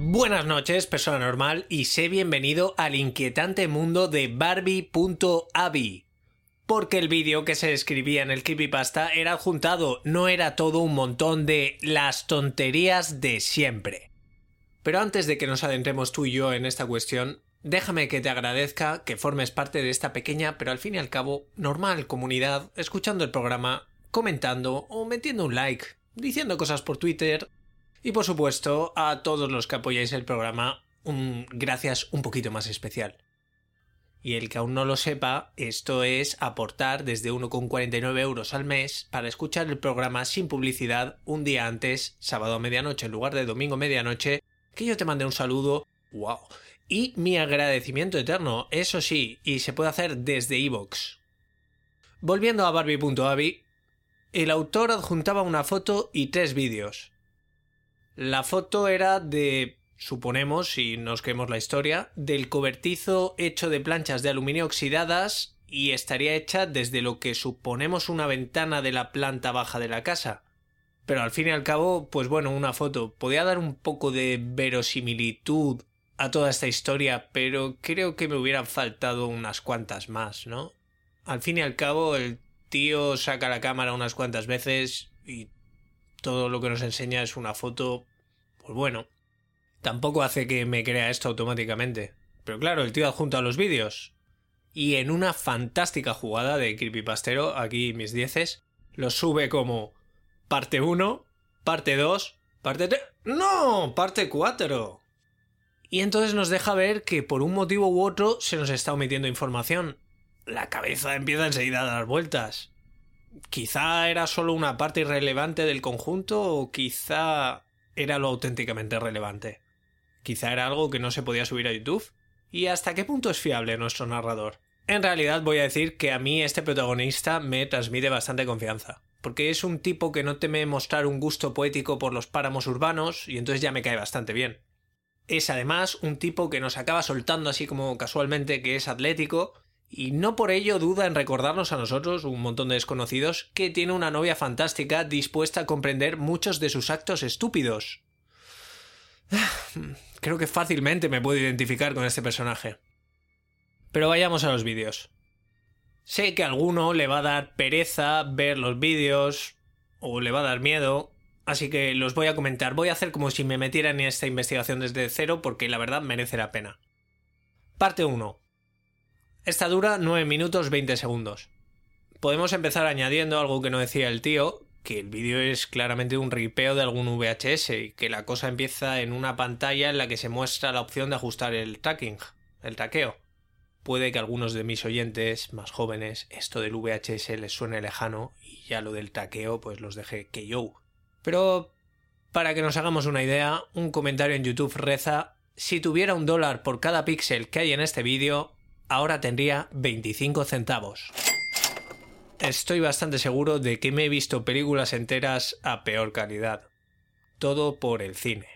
Buenas noches, persona normal, y sé bienvenido al inquietante mundo de Barbie.avi. Porque el vídeo que se escribía en el creepypasta era adjuntado, no era todo un montón de las tonterías de siempre. Pero antes de que nos adentremos tú y yo en esta cuestión, déjame que te agradezca que formes parte de esta pequeña, pero al fin y al cabo, normal comunidad, escuchando el programa, comentando o metiendo un like, diciendo cosas por Twitter y por supuesto, a todos los que apoyáis el programa, un gracias un poquito más especial. Y el que aún no lo sepa, esto es aportar desde 1,49 euros al mes para escuchar el programa sin publicidad un día antes, sábado a medianoche en lugar de domingo a medianoche, que yo te mande un saludo, wow, y mi agradecimiento eterno, eso sí, y se puede hacer desde iVoox. Volviendo a Barbie.avi, el autor adjuntaba una foto y tres vídeos. La foto era de, suponemos, si nos creemos la historia, del cobertizo hecho de planchas de aluminio oxidadas y estaría hecha desde lo que suponemos una ventana de la planta baja de la casa. Pero al fin y al cabo, pues bueno, una foto. Podía dar un poco de verosimilitud a toda esta historia, pero creo que me hubieran faltado unas cuantas más, ¿no? Al fin y al cabo, el tío saca la cámara unas cuantas veces y todo lo que nos enseña es una foto, pues bueno, tampoco hace que me crea esto automáticamente. Pero claro, el tío adjunta los vídeos. Y en una fantástica jugada de creepypastero, aquí mis dieces, los sube como parte 1, parte 2, parte 3... ¡No! Parte 4. Y entonces nos deja ver que por un motivo u otro se nos está omitiendo información. La cabeza empieza enseguida a dar vueltas quizá era solo una parte irrelevante del conjunto o quizá era lo auténticamente relevante. Quizá era algo que no se podía subir a YouTube. ¿Y hasta qué punto es fiable nuestro narrador? En realidad voy a decir que a mí este protagonista me transmite bastante confianza, porque es un tipo que no teme mostrar un gusto poético por los páramos urbanos y entonces ya me cae bastante bien. Es además un tipo que nos acaba soltando así como casualmente que es atlético y no por ello duda en recordarnos a nosotros, un montón de desconocidos, que tiene una novia fantástica dispuesta a comprender muchos de sus actos estúpidos. Creo que fácilmente me puedo identificar con este personaje. Pero vayamos a los vídeos. Sé que a alguno le va a dar pereza ver los vídeos, o le va a dar miedo, así que los voy a comentar. Voy a hacer como si me metiera en esta investigación desde cero porque la verdad merece la pena. Parte 1. Esta dura 9 minutos 20 segundos. Podemos empezar añadiendo algo que no decía el tío, que el vídeo es claramente un ripeo de algún VHS y que la cosa empieza en una pantalla en la que se muestra la opción de ajustar el tracking, el traqueo. Puede que a algunos de mis oyentes más jóvenes esto del VHS les suene lejano y ya lo del traqueo pues los deje que yo. Pero para que nos hagamos una idea, un comentario en YouTube reza si tuviera un dólar por cada píxel que hay en este vídeo, ahora tendría 25 centavos. Estoy bastante seguro de que me he visto películas enteras a peor calidad. Todo por el cine.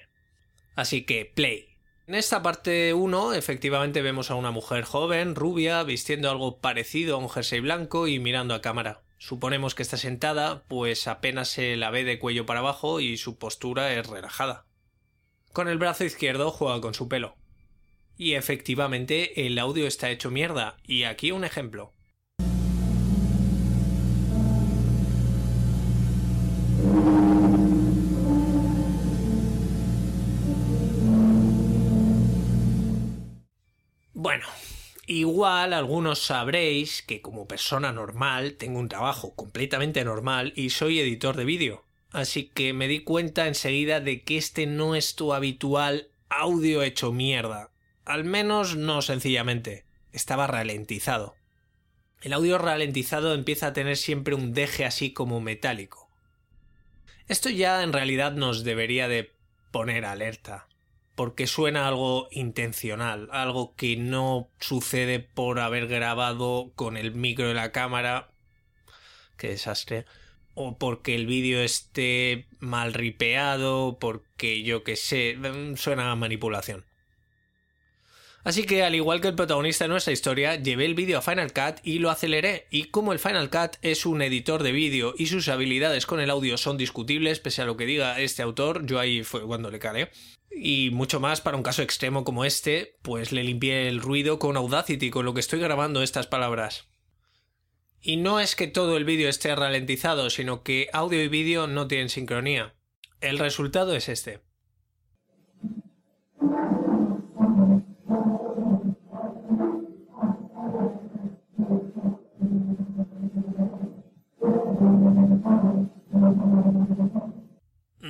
Así que, play. En esta parte 1, efectivamente vemos a una mujer joven, rubia, vistiendo algo parecido a un jersey blanco y mirando a cámara. Suponemos que está sentada, pues apenas se la ve de cuello para abajo y su postura es relajada. Con el brazo izquierdo juega con su pelo. Y efectivamente el audio está hecho mierda. Y aquí un ejemplo. Bueno, igual algunos sabréis que como persona normal tengo un trabajo completamente normal y soy editor de vídeo. Así que me di cuenta enseguida de que este no es tu habitual audio hecho mierda. Al menos no sencillamente. Estaba ralentizado. El audio ralentizado empieza a tener siempre un deje así como metálico. Esto ya en realidad nos debería de poner alerta, porque suena algo intencional, algo que no sucede por haber grabado con el micro de la cámara. Qué desastre. O porque el vídeo esté mal ripeado, porque yo que sé, suena a manipulación. Así que, al igual que el protagonista de nuestra historia, llevé el vídeo a Final Cut y lo aceleré. Y como el Final Cut es un editor de vídeo y sus habilidades con el audio son discutibles, pese a lo que diga este autor, yo ahí fue cuando le calé. Y mucho más para un caso extremo como este, pues le limpié el ruido con Audacity, con lo que estoy grabando estas palabras. Y no es que todo el vídeo esté ralentizado, sino que audio y vídeo no tienen sincronía. El resultado es este.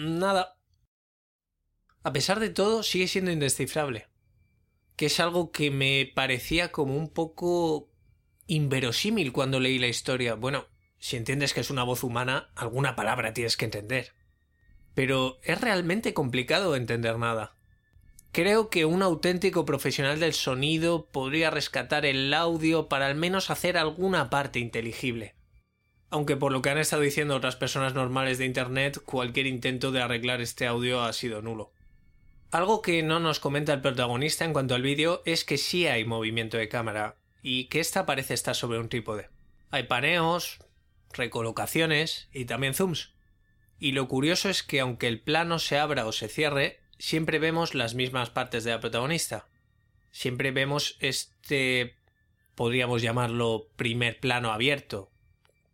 Nada. A pesar de todo, sigue siendo indescifrable. Que es algo que me parecía como un poco inverosímil cuando leí la historia. Bueno, si entiendes que es una voz humana, alguna palabra tienes que entender. Pero es realmente complicado entender nada. Creo que un auténtico profesional del sonido podría rescatar el audio para al menos hacer alguna parte inteligible. Aunque por lo que han estado diciendo otras personas normales de Internet, cualquier intento de arreglar este audio ha sido nulo. Algo que no nos comenta el protagonista en cuanto al vídeo es que sí hay movimiento de cámara, y que esta parece estar sobre un trípode. Hay paneos, recolocaciones y también zooms. Y lo curioso es que aunque el plano se abra o se cierre, siempre vemos las mismas partes de la protagonista. Siempre vemos este, podríamos llamarlo, primer plano abierto,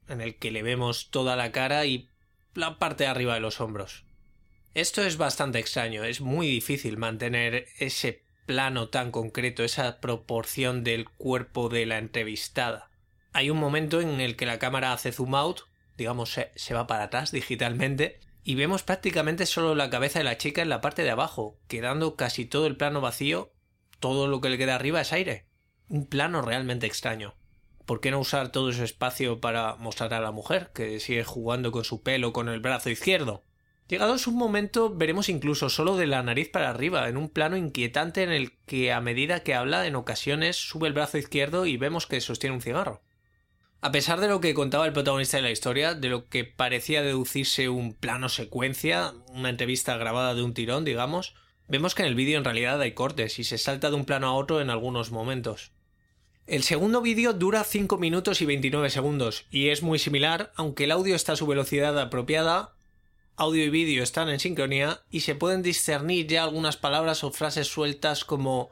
en el que le vemos toda la cara y la parte de arriba de los hombros. Esto es bastante extraño, es muy difícil mantener ese plano tan concreto, esa proporción del cuerpo de la entrevistada. Hay un momento en el que la cámara hace zoom out, digamos se, va para atrás digitalmente, y vemos prácticamente solo la cabeza de la chica en la parte de abajo, quedando casi todo el plano vacío, todo lo que le queda arriba es aire. Un plano realmente extraño. ¿Por qué no usar todo ese espacio para mostrar a la mujer, que sigue jugando con su pelo con el brazo izquierdo? Llegados un momento veremos incluso solo de la nariz para arriba, en un plano inquietante en el que a medida que habla en ocasiones sube el brazo izquierdo y vemos que sostiene un cigarro. A pesar de lo que contaba el protagonista de la historia, de lo que parecía deducirse un plano secuencia, una entrevista grabada de un tirón, digamos, vemos que en el vídeo en realidad hay cortes y se salta de un plano a otro en algunos momentos. El segundo vídeo dura 5 minutos y 29 segundos y es muy similar, aunque el audio está a su velocidad apropiada, audio y vídeo están en sincronía y se pueden discernir ya algunas palabras o frases sueltas como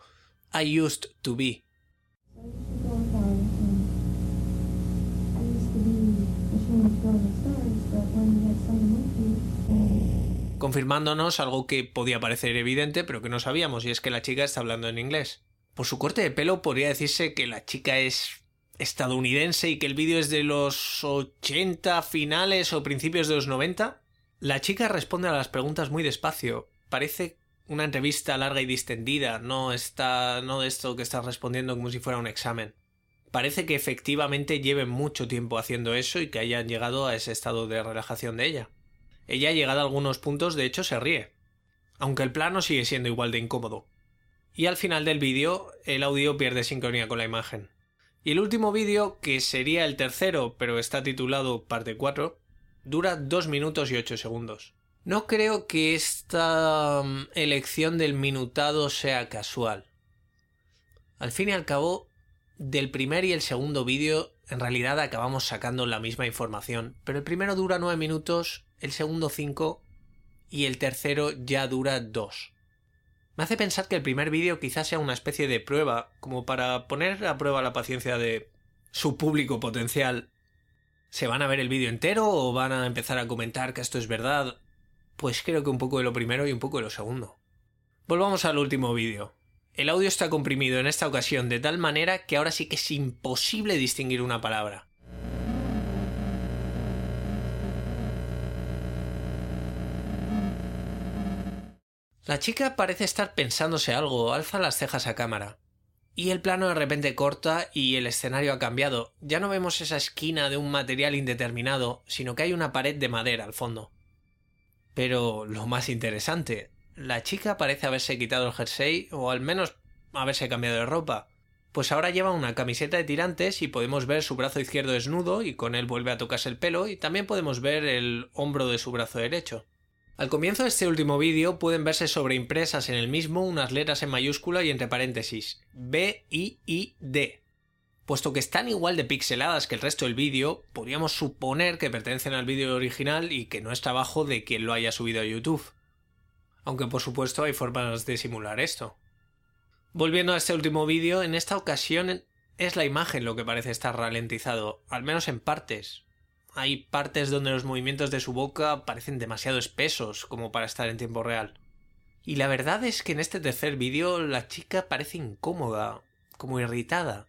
I used to be. confirmándonos algo que podía parecer evidente pero que no sabíamos y es que la chica está hablando en inglés. Por su corte de pelo podría decirse que la chica es estadounidense y que el vídeo es de los 80 finales o principios de los 90. La chica responde a las preguntas muy despacio. Parece una entrevista larga y distendida, no está no de esto que está respondiendo como si fuera un examen. Parece que efectivamente lleven mucho tiempo haciendo eso y que hayan llegado a ese estado de relajación de ella. Ella, llegada a algunos puntos, de hecho, se ríe, aunque el plano sigue siendo igual de incómodo. Y al final del vídeo, el audio pierde sincronía con la imagen. Y el último vídeo, que sería el tercero, pero está titulado parte 4, dura 2 minutos y 8 segundos. No creo que esta mm, elección del minutado sea casual. Al fin y al cabo, del primer y el segundo vídeo en realidad acabamos sacando la misma información, pero el primero dura 9 minutos el segundo 5 y el tercero ya dura 2. Me hace pensar que el primer vídeo quizás sea una especie de prueba, como para poner a prueba la paciencia de su público potencial. ¿Se van a ver el vídeo entero o van a empezar a comentar que esto es verdad? Pues creo que un poco de lo primero y un poco de lo segundo. Volvamos al último vídeo. El audio está comprimido en esta ocasión de tal manera que ahora sí que es imposible distinguir una palabra. La chica parece estar pensándose algo, alza las cejas a cámara. Y el plano de repente corta y el escenario ha cambiado. Ya no vemos esa esquina de un material indeterminado, sino que hay una pared de madera al fondo. Pero lo más interesante, la chica parece haberse quitado el jersey o al menos haberse cambiado de ropa. Pues ahora lleva una camiseta de tirantes y podemos ver su brazo izquierdo desnudo y con él vuelve a tocarse el pelo y también podemos ver el hombro de su brazo derecho. Al comienzo de este último vídeo pueden verse sobreimpresas en el mismo unas letras en mayúscula y entre paréntesis B, I, I, D. Puesto que están igual de pixeladas que el resto del vídeo, podríamos suponer que pertenecen al vídeo original y que no es trabajo de quien lo haya subido a YouTube. Aunque por supuesto hay formas de simular esto. Volviendo a este último vídeo, en esta ocasión es la imagen lo que parece estar ralentizado, al menos en partes, hay partes donde los movimientos de su boca parecen demasiado espesos como para estar en tiempo real. Y la verdad es que en este tercer vídeo la chica parece incómoda, como irritada.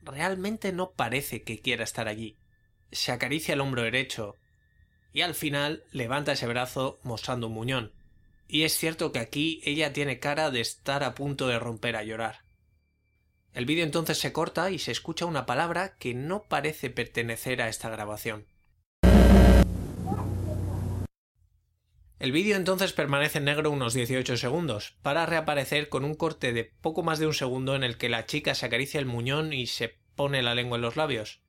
Realmente no parece que quiera estar allí. Se acaricia el hombro derecho y al final levanta ese brazo mostrando un muñón. Y es cierto que aquí ella tiene cara de estar a punto de romper a llorar. El vídeo entonces se corta y se escucha una palabra que no parece pertenecer a esta grabación. El vídeo entonces permanece en negro unos 18 segundos, para reaparecer con un corte de poco más de un segundo en el que la chica se acaricia el muñón y se pone la lengua en los labios.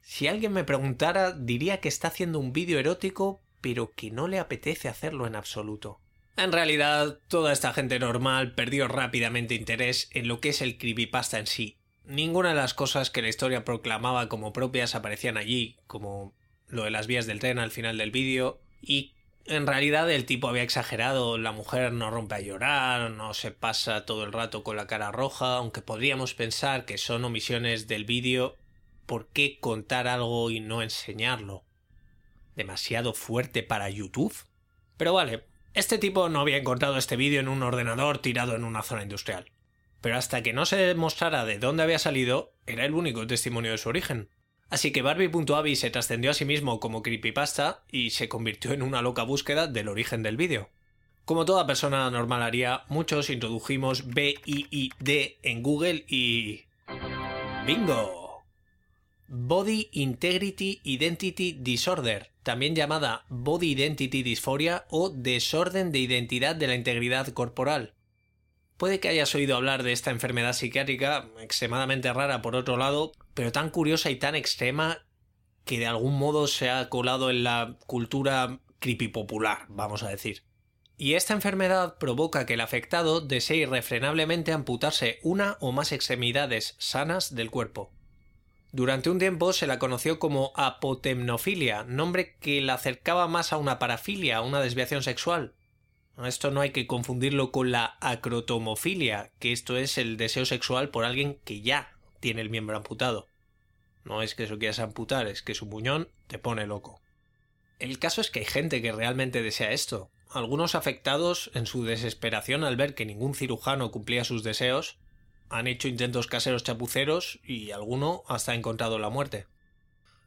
Si alguien me preguntara, diría que está haciendo un vídeo erótico, pero que no le apetece hacerlo en absoluto. En realidad, toda esta gente normal perdió rápidamente interés en lo que es el creepypasta en sí. Ninguna de las cosas que la historia proclamaba como propias aparecían allí, como lo de las vías del tren al final del vídeo, y en realidad el tipo había exagerado, la mujer no rompe a llorar, no se pasa todo el rato con la cara roja, aunque podríamos pensar que son omisiones del vídeo, ¿por qué contar algo y no enseñarlo? ¿Demasiado fuerte para YouTube? Pero vale, este tipo no había encontrado este vídeo en un ordenador tirado en una zona industrial. Pero hasta que no se demostrara de dónde había salido, era el único testimonio de su origen. Así que Barbie.avi se trascendió a sí mismo como creepypasta y se convirtió en una loca búsqueda del origen del vídeo. Como toda persona normal haría, muchos introdujimos BIID en Google y... ¡Bingo! Body Integrity Identity Disorder, también llamada Body Identity Dysphoria o desorden de identidad de la integridad corporal. Puede que hayas oído hablar de esta enfermedad psiquiátrica, extremadamente rara por otro lado, pero tan curiosa y tan extrema que de algún modo se ha colado en la cultura creepy popular, vamos a decir. Y esta enfermedad provoca que el afectado desee irrefrenablemente amputarse una o más extremidades sanas del cuerpo. Durante un tiempo se la conoció como apotemnofilia, nombre que la acercaba más a una parafilia, una desviación sexual. Esto no hay que confundirlo con la acrotomofilia, que esto es el deseo sexual por alguien que ya tiene el miembro amputado. No es que eso quieras amputar, es que su muñón te pone loco. El caso es que hay gente que realmente desea esto. Algunos afectados, en su desesperación al ver que ningún cirujano cumplía sus deseos, han hecho intentos caseros chapuceros y alguno hasta ha encontrado la muerte.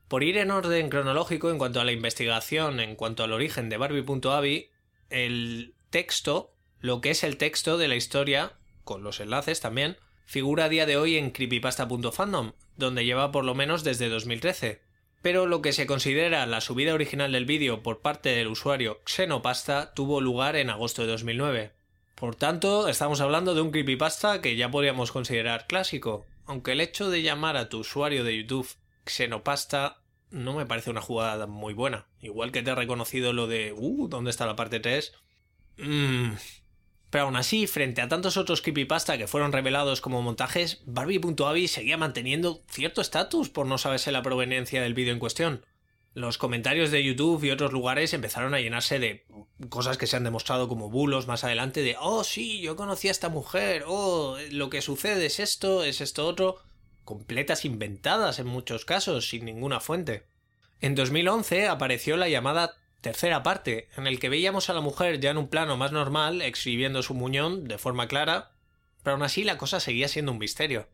Por ir en orden cronológico en cuanto a la investigación, en cuanto al origen de Barbie.avi, el texto, lo que es el texto de la historia, con los enlaces también, figura a día de hoy en creepypasta.fandom, donde lleva por lo menos desde 2013. Pero lo que se considera la subida original del vídeo por parte del usuario Xenopasta tuvo lugar en agosto de 2009. Por tanto, estamos hablando de un creepypasta que ya podríamos considerar clásico, aunque el hecho de llamar a tu usuario de YouTube Xenopasta no me parece una jugada muy buena. Igual que te he reconocido lo de, uh, ¿dónde está la parte 3? Mmm, pero aún así, frente a tantos otros creepypasta que fueron revelados como montajes, Barbie.avi seguía manteniendo cierto estatus por no saberse la proveniencia del vídeo en cuestión. Los comentarios de YouTube y otros lugares empezaron a llenarse de cosas que se han demostrado como bulos más adelante de oh sí, yo conocí a esta mujer, oh, lo que sucede es esto, es esto otro, completas inventadas en muchos casos, sin ninguna fuente. En 2011 apareció la llamada tercera parte, en el que veíamos a la mujer ya en un plano más normal, exhibiendo su muñón de forma clara, pero aún así la cosa seguía siendo un misterio.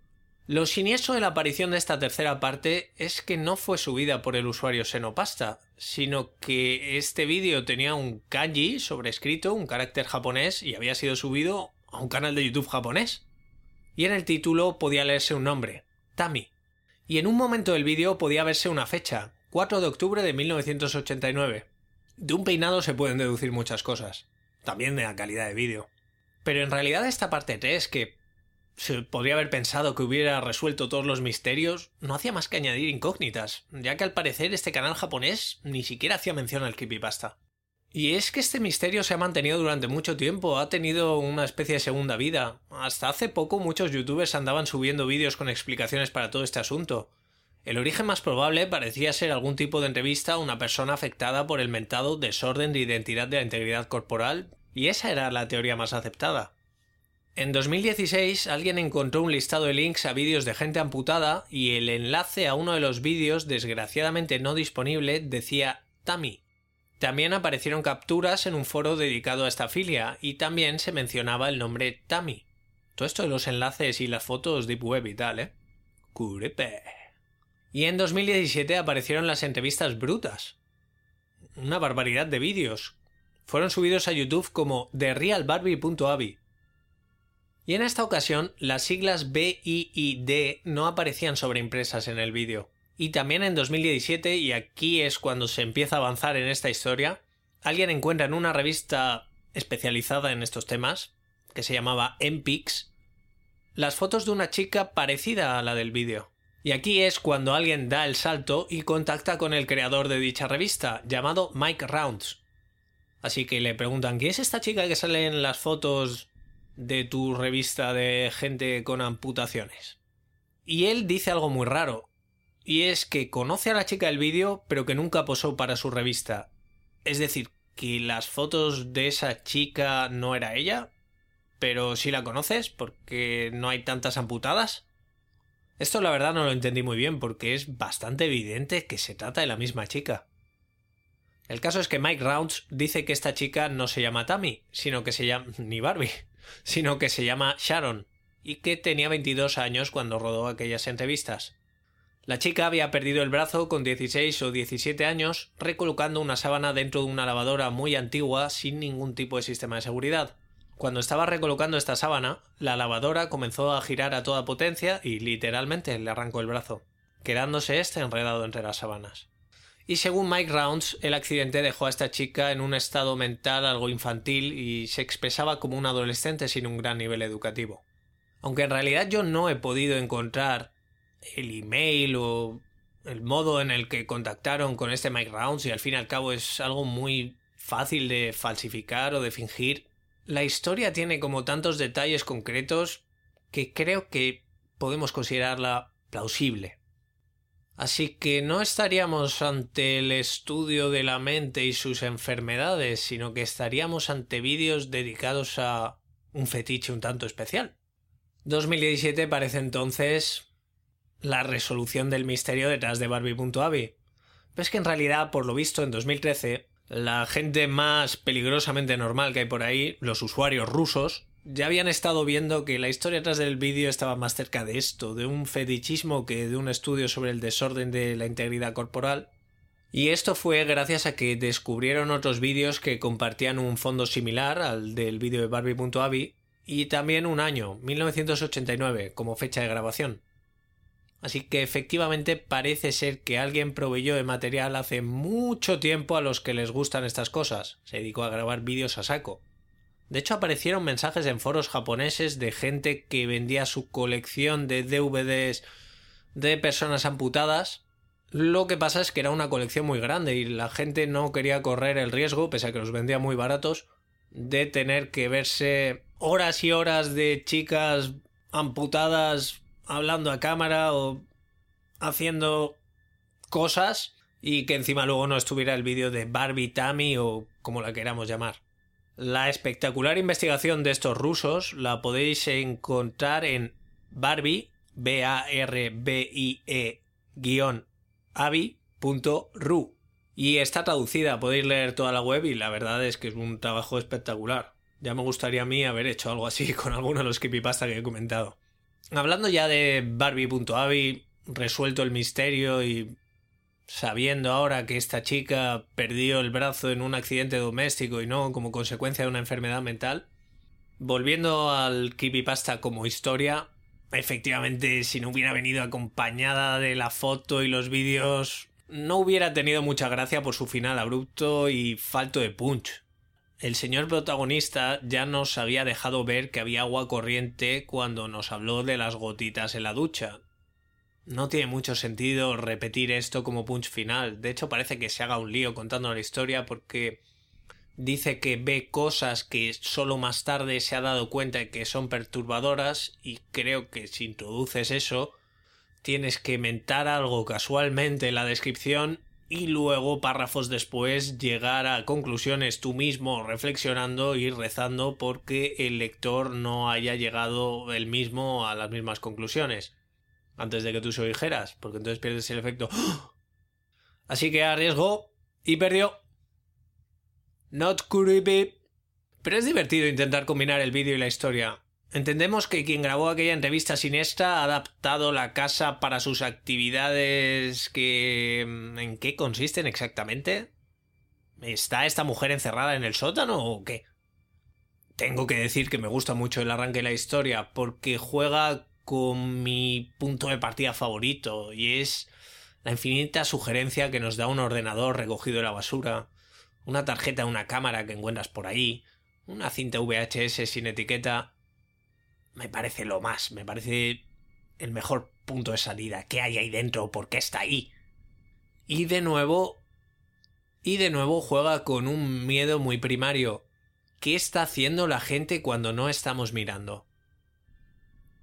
Lo siniestro de la aparición de esta tercera parte es que no fue subida por el usuario Senopasta, sino que este vídeo tenía un kanji sobrescrito, un carácter japonés, y había sido subido a un canal de YouTube japonés. Y en el título podía leerse un nombre, Tami. Y en un momento del vídeo podía verse una fecha, 4 de octubre de 1989. De un peinado se pueden deducir muchas cosas, también de la calidad de vídeo. Pero en realidad esta parte 3, que se podría haber pensado que hubiera resuelto todos los misterios, no hacía más que añadir incógnitas, ya que al parecer este canal japonés ni siquiera hacía mención al creepypasta. Y es que este misterio se ha mantenido durante mucho tiempo, ha tenido una especie de segunda vida. Hasta hace poco muchos youtubers andaban subiendo vídeos con explicaciones para todo este asunto. El origen más probable parecía ser algún tipo de entrevista a una persona afectada por el mentado desorden de identidad de la integridad corporal, y esa era la teoría más aceptada. En 2016 alguien encontró un listado de links a vídeos de gente amputada y el enlace a uno de los vídeos, desgraciadamente no disponible, decía Tammy, también aparecieron capturas en un foro dedicado a esta filia y también se mencionaba el nombre Tami. Todo esto de los enlaces y las fotos deep web y tal, ¿eh? Curepe. Y en 2017 aparecieron las entrevistas brutas. Una barbaridad de vídeos. Fueron subidos a YouTube como TheRealBarbie.avi. Y en esta ocasión las siglas B, I y D no aparecían sobreimpresas en el vídeo. Y también en 2017, y aquí es cuando se empieza a avanzar en esta historia, alguien encuentra en una revista especializada en estos temas, que se llamaba MPix, las fotos de una chica parecida a la del vídeo. Y aquí es cuando alguien da el salto y contacta con el creador de dicha revista, llamado Mike Rounds. Así que le preguntan, ¿quién es esta chica que sale en las fotos de tu revista de gente con amputaciones? Y él dice algo muy raro y es que conoce a la chica del vídeo, pero que nunca posó para su revista. Es decir, que las fotos de esa chica no era ella, pero sí la conoces porque no hay tantas amputadas. Esto la verdad no lo entendí muy bien porque es bastante evidente que se trata de la misma chica. El caso es que Mike Rounds dice que esta chica no se llama Tammy, sino que se llama ni Barbie, sino que se llama Sharon, y que tenía 22 años cuando rodó aquellas entrevistas. La chica había perdido el brazo con 16 o 17 años recolocando una sábana dentro de una lavadora muy antigua sin ningún tipo de sistema de seguridad. Cuando estaba recolocando esta sábana, la lavadora comenzó a girar a toda potencia y literalmente le arrancó el brazo, quedándose este enredado entre las sábanas. Y según Mike Rounds, el accidente dejó a esta chica en un estado mental algo infantil y se expresaba como un adolescente sin un gran nivel educativo. Aunque en realidad yo no he podido encontrar el email o el modo en el que contactaron con este Mike Rounds y al fin y al cabo es algo muy fácil de falsificar o de fingir. La historia tiene como tantos detalles concretos que creo que podemos considerarla plausible. Así que no estaríamos ante el estudio de la mente y sus enfermedades, sino que estaríamos ante vídeos dedicados a un fetiche un tanto especial. 2017 parece entonces la resolución del misterio detrás de Barbie.avi. Pero es que en realidad, por lo visto, en 2013, la gente más peligrosamente normal que hay por ahí, los usuarios rusos, ya habían estado viendo que la historia detrás del vídeo estaba más cerca de esto, de un fetichismo que de un estudio sobre el desorden de la integridad corporal. Y esto fue gracias a que descubrieron otros vídeos que compartían un fondo similar al del vídeo de Barbie.avi y también un año, 1989, como fecha de grabación. Así que efectivamente parece ser que alguien proveyó de material hace mucho tiempo a los que les gustan estas cosas. Se dedicó a grabar vídeos a saco. De hecho aparecieron mensajes en foros japoneses de gente que vendía su colección de DVDs de personas amputadas. Lo que pasa es que era una colección muy grande y la gente no quería correr el riesgo, pese a que los vendía muy baratos, de tener que verse horas y horas de chicas amputadas hablando a cámara o haciendo cosas y que encima luego no estuviera el vídeo de Barbie Tammy o como la queramos llamar. La espectacular investigación de estos rusos la podéis encontrar en Barbie, b a r b i e avi.ru y está traducida, podéis leer toda la web y la verdad es que es un trabajo espectacular. Ya me gustaría a mí haber hecho algo así con alguno de los creepypasta que he comentado. Hablando ya de Barbie.avi, resuelto el misterio y sabiendo ahora que esta chica perdió el brazo en un accidente doméstico y no como consecuencia de una enfermedad mental, volviendo al creepypasta como historia, efectivamente si no hubiera venido acompañada de la foto y los vídeos, no hubiera tenido mucha gracia por su final abrupto y falto de punch el señor protagonista ya nos había dejado ver que había agua corriente cuando nos habló de las gotitas en la ducha. No tiene mucho sentido repetir esto como punch final. De hecho, parece que se haga un lío contando la historia porque dice que ve cosas que solo más tarde se ha dado cuenta de que son perturbadoras y creo que si introduces eso tienes que mentar algo casualmente en la descripción y luego párrafos después llegar a conclusiones tú mismo reflexionando y rezando porque el lector no haya llegado él mismo a las mismas conclusiones antes de que tú se lo dijeras porque entonces pierdes el efecto. Así que arriesgó y perdió. Not creepy. Pero es divertido intentar combinar el vídeo y la historia Entendemos que quien grabó aquella entrevista siniestra ha adaptado la casa para sus actividades que... ¿En qué consisten exactamente? ¿Está esta mujer encerrada en el sótano o qué? Tengo que decir que me gusta mucho el arranque de la historia porque juega con mi punto de partida favorito y es la infinita sugerencia que nos da un ordenador recogido de la basura, una tarjeta de una cámara que encuentras por ahí, una cinta VHS sin etiqueta me parece lo más, me parece el mejor punto de salida. ¿Qué hay ahí dentro? ¿Por qué está ahí? Y de nuevo... Y de nuevo juega con un miedo muy primario. ¿Qué está haciendo la gente cuando no estamos mirando?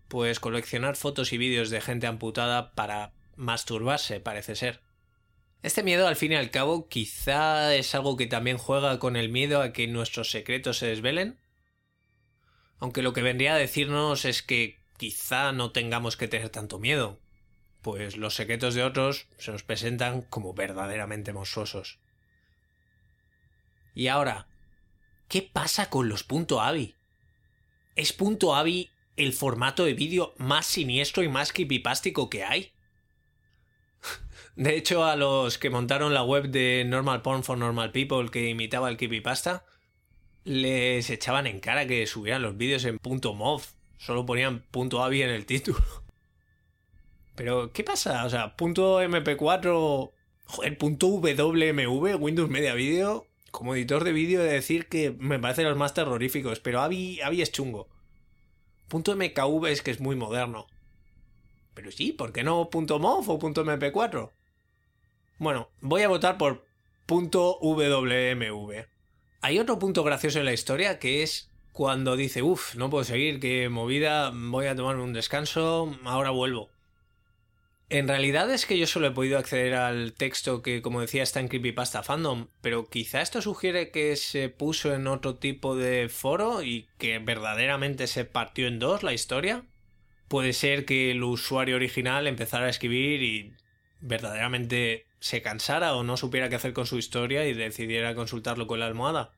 Pues coleccionar fotos y vídeos de gente amputada para masturbarse, parece ser. Este miedo, al fin y al cabo, quizá es algo que también juega con el miedo a que nuestros secretos se desvelen. Aunque lo que vendría a decirnos es que quizá no tengamos que tener tanto miedo, pues los secretos de otros se nos presentan como verdaderamente monstruosos. Y ahora, ¿qué pasa con los punto .avi? ¿Es punto .avi el formato de vídeo más siniestro y más creepypástico que hay? De hecho, a los que montaron la web de Normal Porn for Normal People que imitaba el creepypasta, les echaban en cara que subieran los vídeos en punto .mov. Solo ponían punto .avi en el título. Pero, ¿qué pasa? O sea, punto .mp4... Joder, punto .wmv, Windows Media Video... Como editor de vídeo he de decir que me parecen los más terroríficos, pero Avi, Avi es chungo. Punto .mkv es que es muy moderno. Pero sí, ¿por qué no punto .mov o punto .mp4? Bueno, voy a votar por punto .wmv. Hay otro punto gracioso en la historia que es cuando dice, uff, no puedo seguir, qué movida, voy a tomarme un descanso, ahora vuelvo. En realidad es que yo solo he podido acceder al texto que, como decía, está en Creepypasta Fandom, pero quizá esto sugiere que se puso en otro tipo de foro y que verdaderamente se partió en dos la historia. Puede ser que el usuario original empezara a escribir y verdaderamente se cansara o no supiera qué hacer con su historia y decidiera consultarlo con la almohada.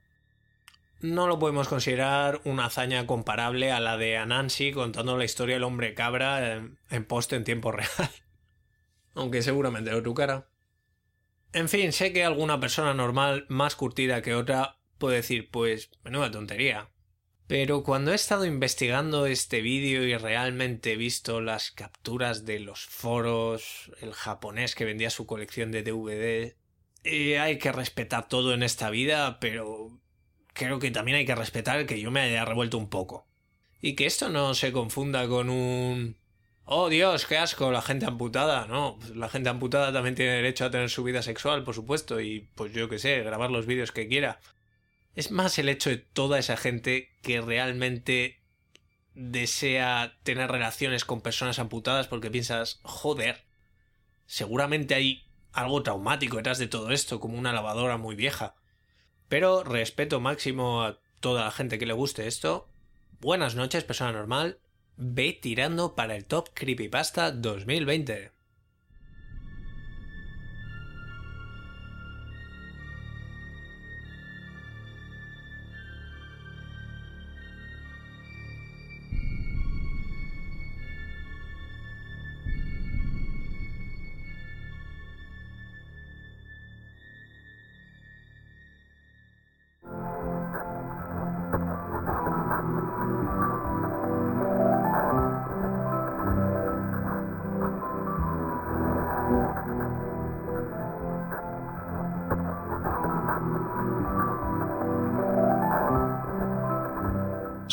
No lo podemos considerar una hazaña comparable a la de Anansi contando la historia del hombre cabra en, en post en tiempo real. Aunque seguramente lo trucara. En fin, sé que alguna persona normal más curtida que otra puede decir, pues, menuda tontería. Pero cuando he estado investigando este vídeo y realmente he visto las capturas de los foros, el japonés que vendía su colección de DVD, hay que respetar todo en esta vida, pero creo que también hay que respetar que yo me haya revuelto un poco. Y que esto no se confunda con un... Oh Dios, qué asco, la gente amputada. No, pues la gente amputada también tiene derecho a tener su vida sexual, por supuesto, y pues yo qué sé, grabar los vídeos que quiera. Es más el hecho de toda esa gente que realmente desea tener relaciones con personas amputadas porque piensas, joder, seguramente hay algo traumático detrás de todo esto, como una lavadora muy vieja. Pero respeto máximo a toda la gente que le guste esto. Buenas noches, persona normal. Ve tirando para el Top Creepypasta 2020.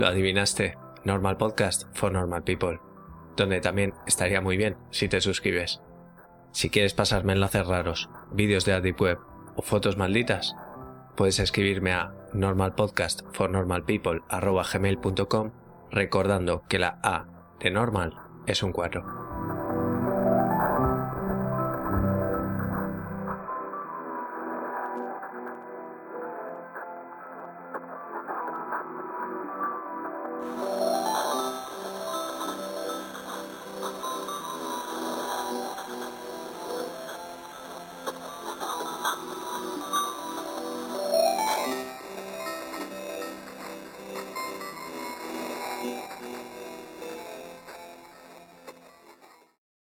lo adivinaste, Normal Podcast for Normal People, donde también estaría muy bien si te suscribes. Si quieres pasarme enlaces raros, vídeos de Deep Web o fotos malditas, puedes escribirme a normalpodcastfornormalpeople.com recordando que la A de normal es un 4.